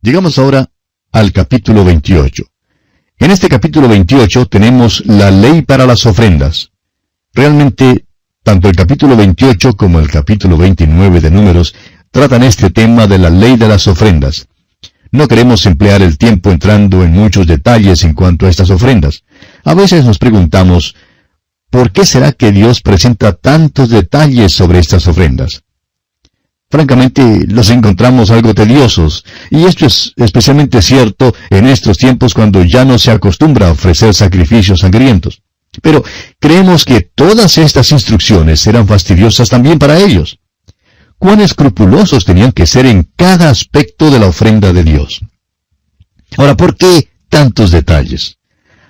Llegamos ahora al capítulo 28. En este capítulo 28 tenemos la ley para las ofrendas. Realmente, tanto el capítulo 28 como el capítulo 29 de Números tratan este tema de la ley de las ofrendas. No queremos emplear el tiempo entrando en muchos detalles en cuanto a estas ofrendas. A veces nos preguntamos, ¿por qué será que Dios presenta tantos detalles sobre estas ofrendas? Francamente, los encontramos algo tediosos, y esto es especialmente cierto en estos tiempos cuando ya no se acostumbra a ofrecer sacrificios sangrientos. Pero creemos que todas estas instrucciones eran fastidiosas también para ellos cuán escrupulosos tenían que ser en cada aspecto de la ofrenda de Dios. Ahora, ¿por qué tantos detalles?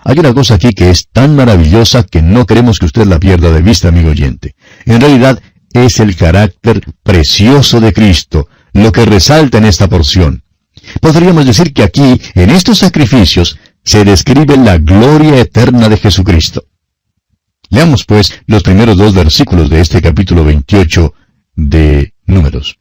Hay una cosa aquí que es tan maravillosa que no queremos que usted la pierda de vista, amigo oyente. En realidad, es el carácter precioso de Cristo, lo que resalta en esta porción. Podríamos decir que aquí, en estos sacrificios, se describe la gloria eterna de Jesucristo. Leamos pues los primeros dos versículos de este capítulo 28 de Números.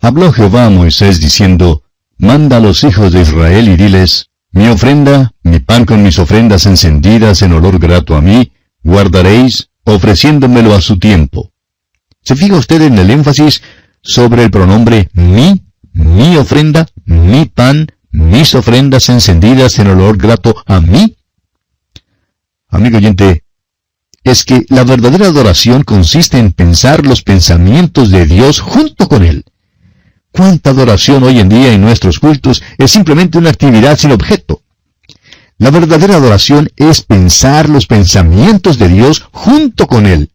Habló Jehová a Moisés diciendo, Manda a los hijos de Israel y diles, Mi ofrenda, mi pan con mis ofrendas encendidas en olor grato a mí, guardaréis, ofreciéndomelo a su tiempo. ¿Se fija usted en el énfasis sobre el pronombre mi, mi ofrenda, mi pan, mis ofrendas encendidas en olor grato a mí? Amigo oyente, es que la verdadera adoración consiste en pensar los pensamientos de Dios junto con Él. ¿Cuánta adoración hoy en día en nuestros cultos es simplemente una actividad sin objeto? La verdadera adoración es pensar los pensamientos de Dios junto con Él.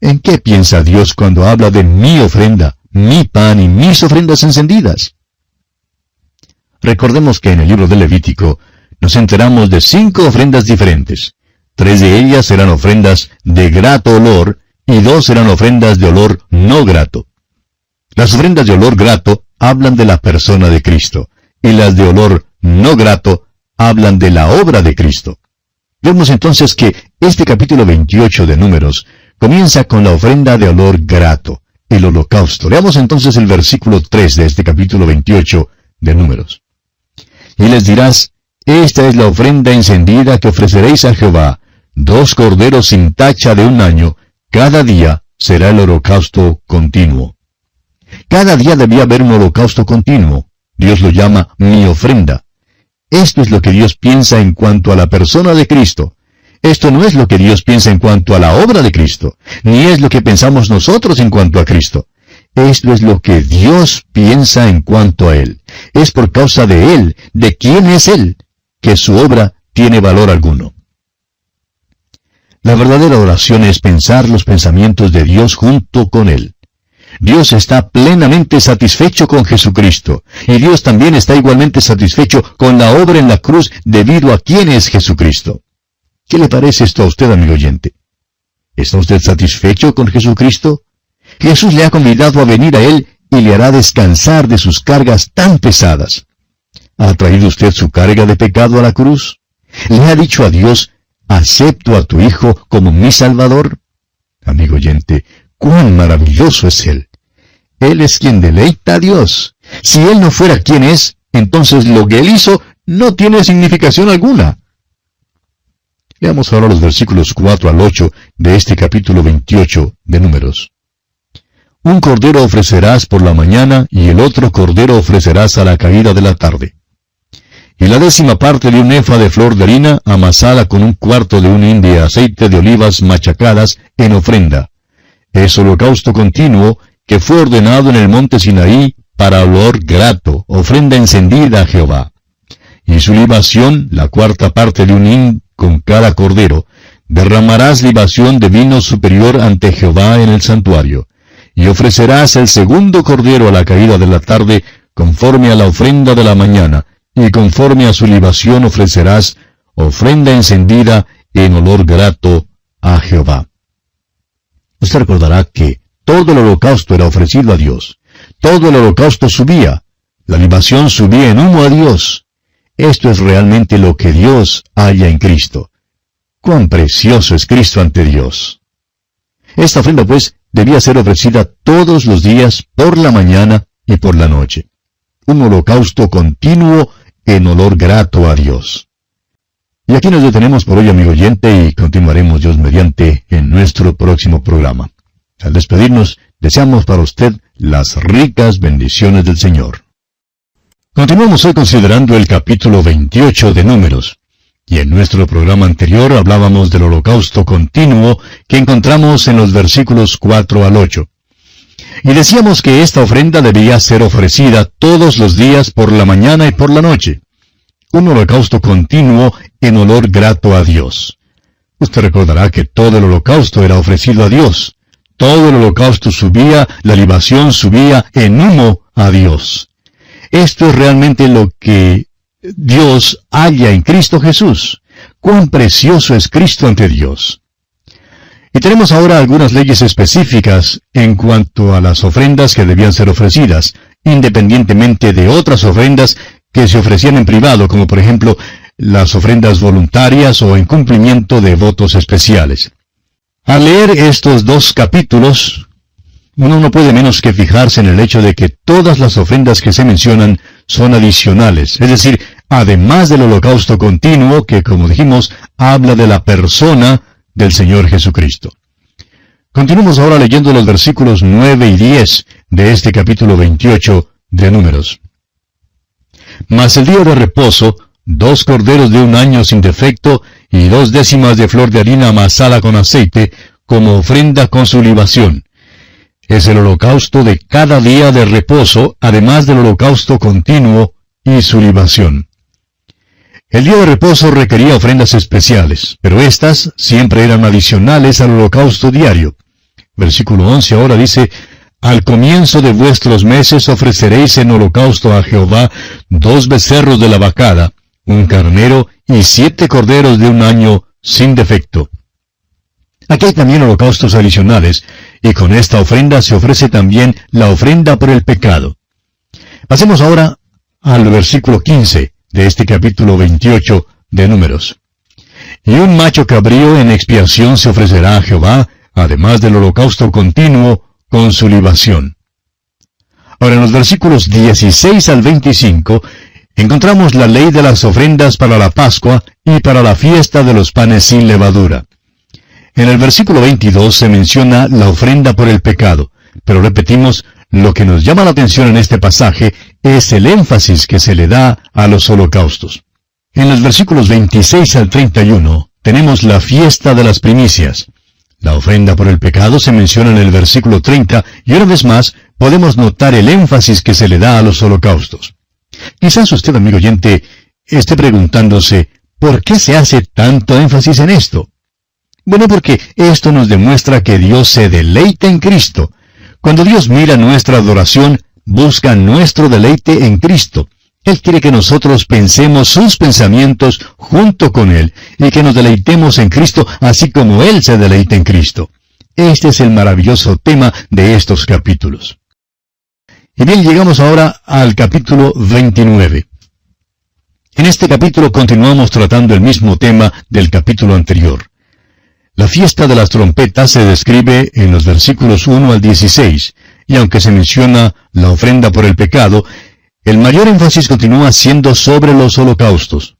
¿En qué piensa Dios cuando habla de mi ofrenda, mi pan y mis ofrendas encendidas? Recordemos que en el libro de Levítico nos enteramos de cinco ofrendas diferentes. Tres de ellas eran ofrendas de grato olor y dos eran ofrendas de olor no grato. Las ofrendas de olor grato hablan de la persona de Cristo y las de olor no grato hablan de la obra de Cristo. Vemos entonces que este capítulo 28 de Números comienza con la ofrenda de olor grato, el holocausto. Leamos entonces el versículo 3 de este capítulo 28 de Números. Y les dirás, esta es la ofrenda encendida que ofreceréis a Jehová, dos corderos sin tacha de un año, cada día será el holocausto continuo. Cada día debía haber un holocausto continuo. Dios lo llama mi ofrenda. Esto es lo que Dios piensa en cuanto a la persona de Cristo. Esto no es lo que Dios piensa en cuanto a la obra de Cristo, ni es lo que pensamos nosotros en cuanto a Cristo. Esto es lo que Dios piensa en cuanto a Él. Es por causa de Él, de quién es Él, que su obra tiene valor alguno. La verdadera oración es pensar los pensamientos de Dios junto con Él. Dios está plenamente satisfecho con Jesucristo, y Dios también está igualmente satisfecho con la obra en la cruz debido a quién es Jesucristo. ¿Qué le parece esto a usted, amigo oyente? ¿Está usted satisfecho con Jesucristo? Jesús le ha convidado a venir a Él y le hará descansar de sus cargas tan pesadas. ¿Ha traído usted su carga de pecado a la cruz? ¿Le ha dicho a Dios, ¿Acepto a tu Hijo como mi Salvador? Amigo oyente, cuán maravilloso es Él. Él es quien deleita a Dios. Si Él no fuera quien es, entonces lo que Él hizo no tiene significación alguna. Leamos ahora los versículos 4 al 8 de este capítulo 28 de Números. Un cordero ofrecerás por la mañana y el otro cordero ofrecerás a la caída de la tarde y la décima parte de un efa de flor de harina amasada con un cuarto de un hin aceite de olivas machacadas en ofrenda. Es holocausto continuo que fue ordenado en el monte Sinaí para olor grato, ofrenda encendida a Jehová. Y su libación, la cuarta parte de un hin con cada cordero, derramarás libación de vino superior ante Jehová en el santuario, y ofrecerás el segundo cordero a la caída de la tarde, conforme a la ofrenda de la mañana, y conforme a su libación ofrecerás ofrenda encendida en olor grato a Jehová. Usted recordará que todo el holocausto era ofrecido a Dios. Todo el holocausto subía. La libación subía en humo a Dios. Esto es realmente lo que Dios halla en Cristo. Cuán precioso es Cristo ante Dios. Esta ofrenda, pues, debía ser ofrecida todos los días por la mañana y por la noche. un holocausto continuo en olor grato a Dios. Y aquí nos detenemos por hoy, amigo oyente, y continuaremos Dios mediante en nuestro próximo programa. Al despedirnos, deseamos para usted las ricas bendiciones del Señor. Continuamos hoy considerando el capítulo 28 de Números. Y en nuestro programa anterior hablábamos del holocausto continuo que encontramos en los versículos 4 al 8. Y decíamos que esta ofrenda debía ser ofrecida todos los días por la mañana y por la noche. Un holocausto continuo en olor grato a Dios. Usted recordará que todo el holocausto era ofrecido a Dios. Todo el holocausto subía, la libación subía en humo a Dios. Esto es realmente lo que Dios halla en Cristo Jesús. Cuán precioso es Cristo ante Dios. Y tenemos ahora algunas leyes específicas en cuanto a las ofrendas que debían ser ofrecidas, independientemente de otras ofrendas que se ofrecían en privado, como por ejemplo las ofrendas voluntarias o en cumplimiento de votos especiales. Al leer estos dos capítulos, uno no puede menos que fijarse en el hecho de que todas las ofrendas que se mencionan son adicionales, es decir, además del holocausto continuo que, como dijimos, habla de la persona del Señor Jesucristo. Continuamos ahora leyendo los versículos 9 y 10 de este capítulo 28 de Números. Mas el día de reposo, dos corderos de un año sin defecto y dos décimas de flor de harina amasada con aceite, como ofrenda con su libación. Es el holocausto de cada día de reposo, además del holocausto continuo y su libación. El día de reposo requería ofrendas especiales, pero éstas siempre eran adicionales al holocausto diario. Versículo 11 ahora dice, Al comienzo de vuestros meses ofreceréis en holocausto a Jehová dos becerros de la vacada, un carnero y siete corderos de un año sin defecto. Aquí hay también holocaustos adicionales, y con esta ofrenda se ofrece también la ofrenda por el pecado. Pasemos ahora al versículo 15 de este capítulo 28 de Números. Y un macho cabrío en expiación se ofrecerá a Jehová, además del holocausto continuo, con su libación. Ahora en los versículos 16 al 25 encontramos la ley de las ofrendas para la Pascua y para la fiesta de los panes sin levadura. En el versículo 22 se menciona la ofrenda por el pecado, pero repetimos, lo que nos llama la atención en este pasaje es el énfasis que se le da a los holocaustos. En los versículos 26 al 31 tenemos la fiesta de las primicias. La ofrenda por el pecado se menciona en el versículo 30 y una vez más podemos notar el énfasis que se le da a los holocaustos. Quizás usted, amigo oyente, esté preguntándose, ¿por qué se hace tanto énfasis en esto? Bueno, porque esto nos demuestra que Dios se deleita en Cristo. Cuando Dios mira nuestra adoración, busca nuestro deleite en Cristo. Él quiere que nosotros pensemos sus pensamientos junto con Él y que nos deleitemos en Cristo así como Él se deleita en Cristo. Este es el maravilloso tema de estos capítulos. Y bien, llegamos ahora al capítulo 29. En este capítulo continuamos tratando el mismo tema del capítulo anterior. La fiesta de las trompetas se describe en los versículos 1 al 16, y aunque se menciona la ofrenda por el pecado, el mayor énfasis continúa siendo sobre los holocaustos.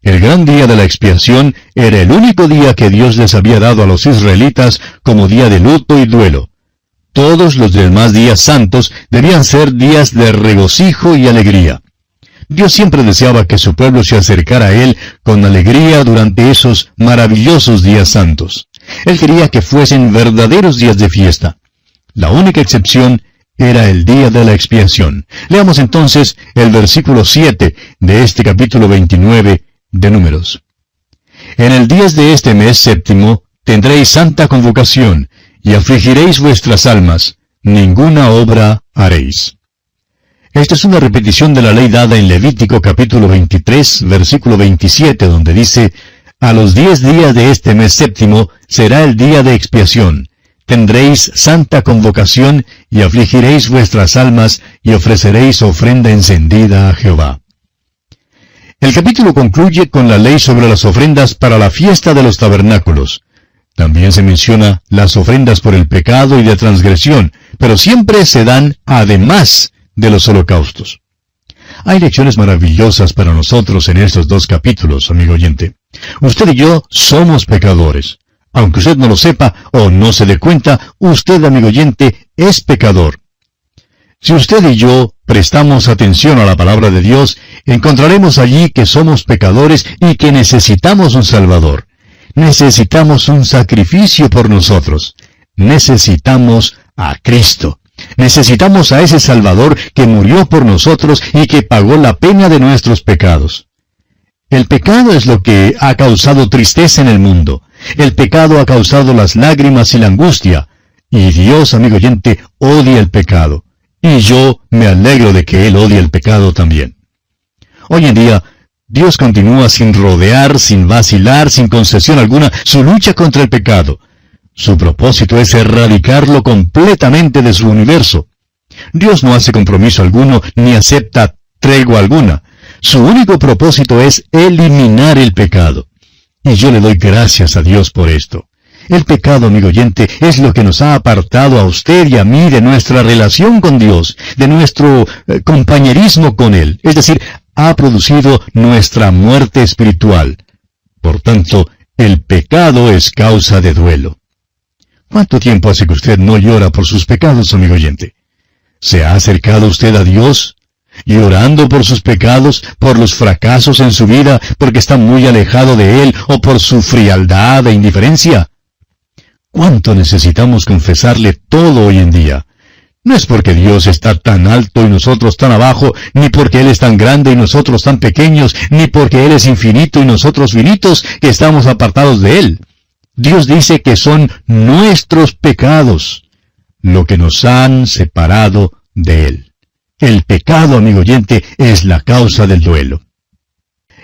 El gran día de la expiación era el único día que Dios les había dado a los israelitas como día de luto y duelo. Todos los demás días santos debían ser días de regocijo y alegría. Dios siempre deseaba que su pueblo se acercara a Él con alegría durante esos maravillosos días santos. Él quería que fuesen verdaderos días de fiesta. La única excepción era el día de la expiación. Leamos entonces el versículo 7 de este capítulo 29 de Números. En el día de este mes séptimo tendréis santa convocación, y afligiréis vuestras almas, ninguna obra haréis. Esta es una repetición de la ley dada en Levítico capítulo 23, versículo 27, donde dice, A los diez días de este mes séptimo será el día de expiación. Tendréis santa convocación y afligiréis vuestras almas y ofreceréis ofrenda encendida a Jehová. El capítulo concluye con la ley sobre las ofrendas para la fiesta de los tabernáculos. También se menciona las ofrendas por el pecado y de transgresión, pero siempre se dan además de los holocaustos. Hay lecciones maravillosas para nosotros en estos dos capítulos, amigo oyente. Usted y yo somos pecadores. Aunque usted no lo sepa o no se dé cuenta, usted, amigo oyente, es pecador. Si usted y yo prestamos atención a la palabra de Dios, encontraremos allí que somos pecadores y que necesitamos un Salvador. Necesitamos un sacrificio por nosotros. Necesitamos a Cristo. Necesitamos a ese Salvador que murió por nosotros y que pagó la pena de nuestros pecados. El pecado es lo que ha causado tristeza en el mundo. El pecado ha causado las lágrimas y la angustia. Y Dios, amigo oyente, odia el pecado. Y yo me alegro de que Él odie el pecado también. Hoy en día, Dios continúa sin rodear, sin vacilar, sin concesión alguna, su lucha contra el pecado. Su propósito es erradicarlo completamente de su universo. Dios no hace compromiso alguno ni acepta tregua alguna. Su único propósito es eliminar el pecado. Y yo le doy gracias a Dios por esto. El pecado, amigo oyente, es lo que nos ha apartado a usted y a mí de nuestra relación con Dios, de nuestro eh, compañerismo con Él. Es decir, ha producido nuestra muerte espiritual. Por tanto, el pecado es causa de duelo. ¿Cuánto tiempo hace que usted no llora por sus pecados, amigo oyente? ¿Se ha acercado usted a Dios? llorando por sus pecados, por los fracasos en su vida, porque está muy alejado de Él, o por su frialdad e indiferencia. ¿Cuánto necesitamos confesarle todo hoy en día? No es porque Dios está tan alto y nosotros tan abajo, ni porque Él es tan grande y nosotros tan pequeños, ni porque Él es infinito y nosotros finitos, que estamos apartados de Él. Dios dice que son nuestros pecados lo que nos han separado de Él. El pecado, amigo oyente, es la causa del duelo.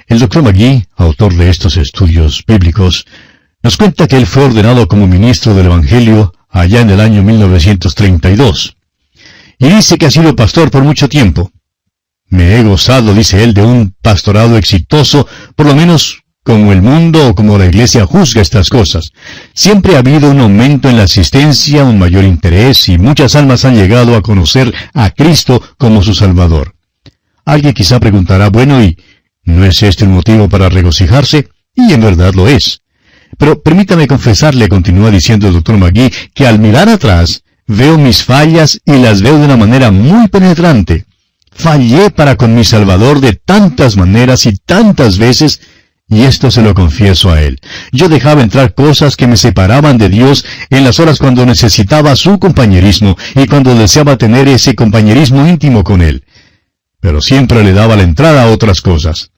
El doctor Magui, autor de estos estudios bíblicos, nos cuenta que él fue ordenado como ministro del Evangelio allá en el año 1932. Y dice que ha sido pastor por mucho tiempo. Me he gozado, dice él, de un pastorado exitoso, por lo menos como el mundo o como la iglesia juzga estas cosas. Siempre ha habido un aumento en la asistencia, un mayor interés y muchas almas han llegado a conocer a Cristo como su Salvador. Alguien quizá preguntará, bueno, ¿y no es este un motivo para regocijarse? Y en verdad lo es. Pero permítame confesarle, continúa diciendo el doctor Magui, que al mirar atrás veo mis fallas y las veo de una manera muy penetrante. Fallé para con mi Salvador de tantas maneras y tantas veces y esto se lo confieso a él. Yo dejaba entrar cosas que me separaban de Dios en las horas cuando necesitaba su compañerismo y cuando deseaba tener ese compañerismo íntimo con él. Pero siempre le daba la entrada a otras cosas.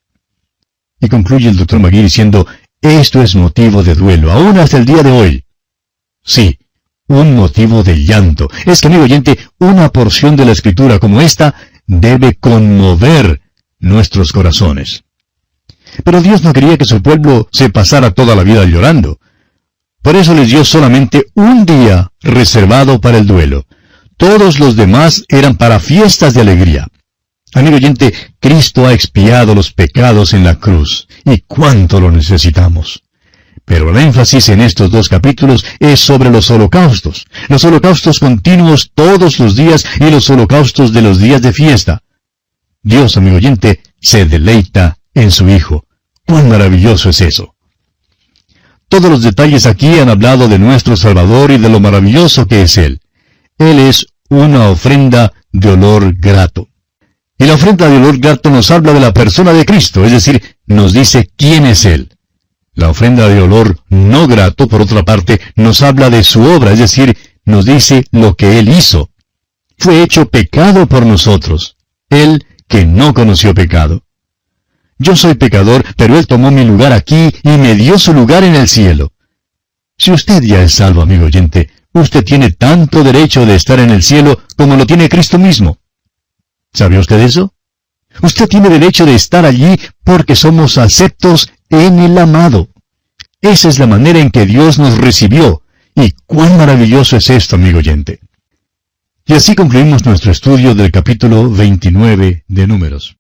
Y concluye el doctor Magui diciendo, esto es motivo de duelo, aún hasta el día de hoy. Sí, un motivo de llanto. Es que, amigo oyente, una porción de la escritura como esta debe conmover nuestros corazones. Pero Dios no quería que su pueblo se pasara toda la vida llorando. Por eso les dio solamente un día reservado para el duelo. Todos los demás eran para fiestas de alegría. Amigo oyente, Cristo ha expiado los pecados en la cruz, y cuánto lo necesitamos. Pero el énfasis en estos dos capítulos es sobre los holocaustos, los holocaustos continuos todos los días y los holocaustos de los días de fiesta. Dios, amigo oyente, se deleita en su Hijo. ¡Cuán maravilloso es eso! Todos los detalles aquí han hablado de nuestro Salvador y de lo maravilloso que es Él. Él es una ofrenda de olor grato. Y la ofrenda de olor grato nos habla de la persona de Cristo, es decir, nos dice quién es Él. La ofrenda de olor no grato, por otra parte, nos habla de su obra, es decir, nos dice lo que Él hizo. Fue hecho pecado por nosotros. Él que no conoció pecado. Yo soy pecador, pero Él tomó mi lugar aquí y me dio su lugar en el cielo. Si usted ya es salvo, amigo oyente, usted tiene tanto derecho de estar en el cielo como lo tiene Cristo mismo. ¿Sabe usted eso? Usted tiene derecho de estar allí porque somos aceptos en el amado. Esa es la manera en que Dios nos recibió. Y cuán maravilloso es esto, amigo oyente. Y así concluimos nuestro estudio del capítulo 29 de Números.